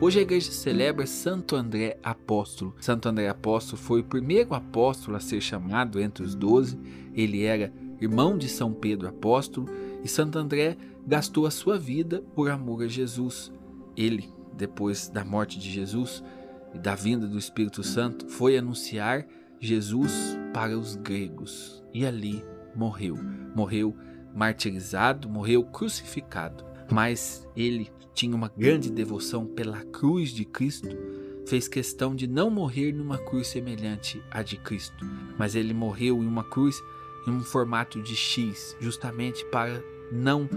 Hoje a igreja celebra Santo André Apóstolo. Santo André Apóstolo foi o primeiro apóstolo a ser chamado entre os doze. Ele era irmão de São Pedro Apóstolo e Santo André gastou a sua vida por amor a Jesus. Ele, depois da morte de Jesus e da vinda do Espírito Santo, foi anunciar Jesus para os gregos e ali morreu. Morreu martirizado, morreu crucificado. Mas ele tinha uma grande devoção pela cruz de Cristo, fez questão de não morrer numa cruz semelhante à de Cristo, mas ele morreu em uma cruz em um formato de X, justamente para não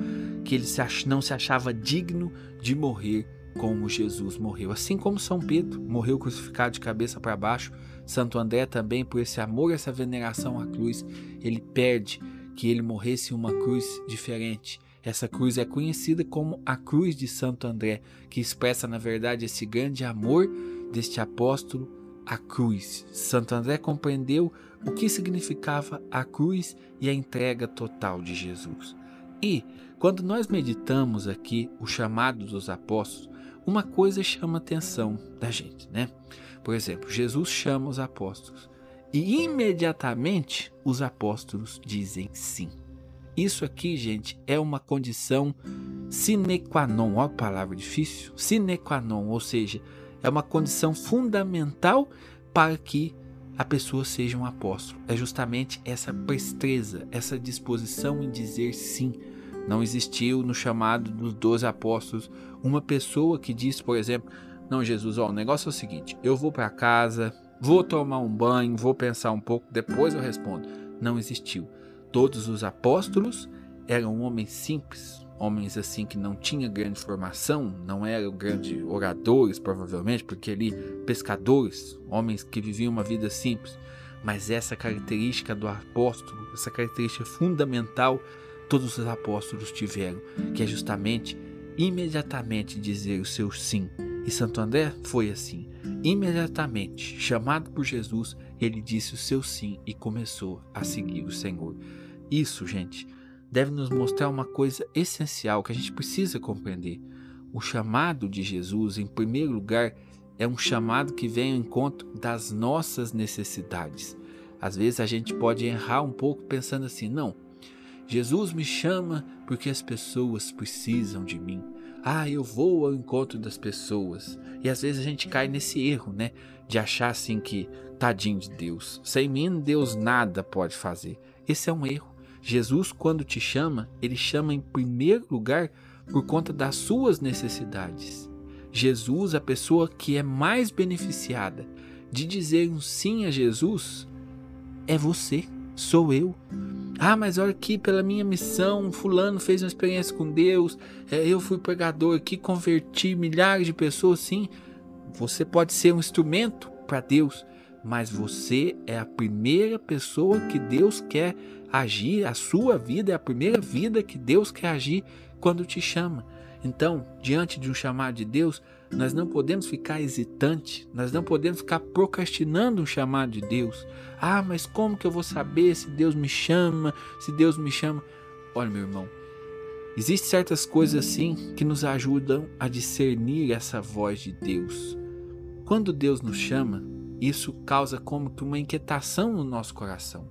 que ele não se achava digno de morrer como Jesus morreu. Assim como São Pedro morreu crucificado de cabeça para baixo, Santo André também, por esse amor, essa veneração à cruz, ele perde que ele morresse em uma cruz diferente. Essa cruz é conhecida como a Cruz de Santo André, que expressa, na verdade, esse grande amor deste apóstolo à cruz. Santo André compreendeu o que significava a cruz e a entrega total de Jesus. E, quando nós meditamos aqui o chamado dos apóstolos, uma coisa chama a atenção da gente, né? Por exemplo, Jesus chama os apóstolos e imediatamente os apóstolos dizem sim. Isso aqui, gente, é uma condição sine qua non. A palavra difícil. Sine qua non, ou seja, é uma condição fundamental para que a pessoa seja um apóstolo. É justamente essa prestreza, essa disposição em dizer sim. Não existiu no chamado dos doze apóstolos uma pessoa que disse, por exemplo, não, Jesus, ó, o negócio é o seguinte: eu vou para casa, vou tomar um banho, vou pensar um pouco, depois eu respondo. Não existiu. Todos os apóstolos eram homens simples, homens assim que não tinham grande formação, não eram grandes oradores, provavelmente, porque ali pescadores, homens que viviam uma vida simples. Mas essa característica do apóstolo, essa característica fundamental, todos os apóstolos tiveram, que é justamente imediatamente dizer o seu sim. E Santo André foi assim. Imediatamente, chamado por Jesus, ele disse o seu sim e começou a seguir o Senhor. Isso, gente, deve nos mostrar uma coisa essencial que a gente precisa compreender. O chamado de Jesus, em primeiro lugar, é um chamado que vem ao encontro das nossas necessidades. Às vezes a gente pode errar um pouco pensando assim: não, Jesus me chama porque as pessoas precisam de mim. Ah, eu vou ao encontro das pessoas. E às vezes a gente cai nesse erro, né? De achar assim que, tadinho de Deus, sem mim Deus nada pode fazer. Esse é um erro. Jesus, quando te chama, ele chama em primeiro lugar por conta das suas necessidades. Jesus, a pessoa que é mais beneficiada de dizer um sim a Jesus, é você, sou eu. Ah, mas olha aqui, pela minha missão, fulano fez uma experiência com Deus, é, eu fui pregador aqui, converti milhares de pessoas, sim. Você pode ser um instrumento para Deus, mas você é a primeira pessoa que Deus quer agir, a sua vida é a primeira vida que Deus quer agir quando te chama. Então, diante de um chamado de Deus, nós não podemos ficar hesitante, nós não podemos ficar procrastinando um chamado de Deus. Ah, mas como que eu vou saber se Deus me chama, se Deus me chama? Olha, meu irmão, existem certas coisas assim que nos ajudam a discernir essa voz de Deus. Quando Deus nos chama, isso causa como que uma inquietação no nosso coração.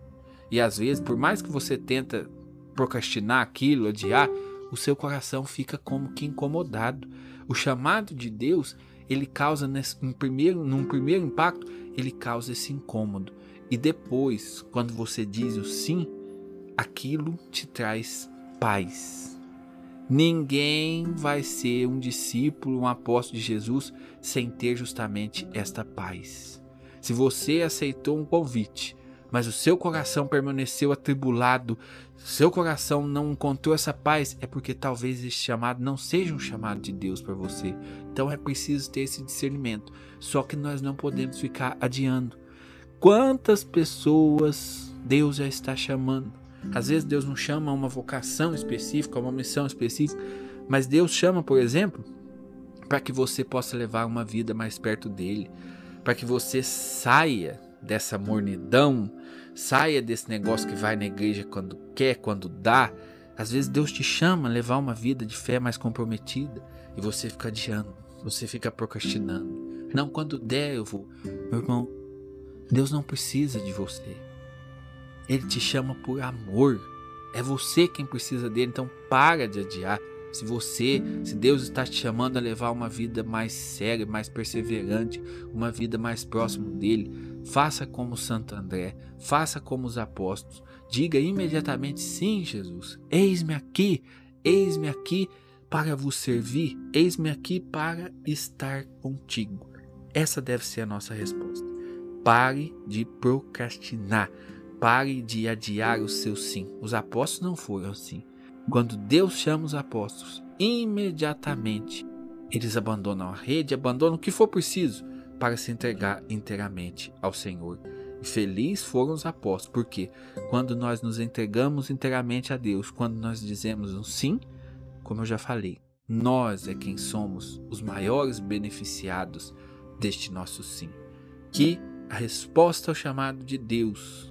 E às vezes, por mais que você tenta procrastinar aquilo, adiar, o seu coração fica como que incomodado. O chamado de Deus, ele causa nesse, um primeiro, num primeiro impacto, ele causa esse incômodo. E depois, quando você diz o sim, aquilo te traz paz. Ninguém vai ser um discípulo, um apóstolo de Jesus sem ter justamente esta paz. Se você aceitou um convite, mas o seu coração permaneceu atribulado, seu coração não encontrou essa paz, é porque talvez esse chamado não seja um chamado de Deus para você. Então é preciso ter esse discernimento. Só que nós não podemos ficar adiando. Quantas pessoas Deus já está chamando? Às vezes Deus não chama uma vocação específica, uma missão específica, mas Deus chama, por exemplo, para que você possa levar uma vida mais perto dele para que você saia dessa mornidão, saia desse negócio que vai na igreja quando quer, quando dá. Às vezes Deus te chama a levar uma vida de fé mais comprometida e você fica adiando. você fica procrastinando. Não, quando der eu vou. Meu irmão, Deus não precisa de você. Ele te chama por amor. É você quem precisa dele, então para de adiar. Se você, se Deus está te chamando a levar uma vida mais séria, mais perseverante, uma vida mais próximo dele, faça como Santo André, faça como os apóstolos. Diga imediatamente: sim, Jesus, eis-me aqui, eis-me aqui para vos servir, eis-me aqui para estar contigo. Essa deve ser a nossa resposta. Pare de procrastinar, pare de adiar o seu sim. Os apóstolos não foram assim. Quando Deus chama os apóstolos, imediatamente eles abandonam a rede, abandonam o que for preciso para se entregar inteiramente ao Senhor. E felizes foram os apóstolos, porque quando nós nos entregamos inteiramente a Deus, quando nós dizemos um sim, como eu já falei, nós é quem somos os maiores beneficiados deste nosso sim. Que a resposta ao chamado de Deus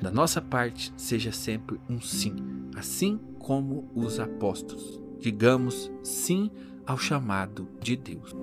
da nossa parte seja sempre um sim, assim como os apóstolos. Digamos sim ao chamado de Deus.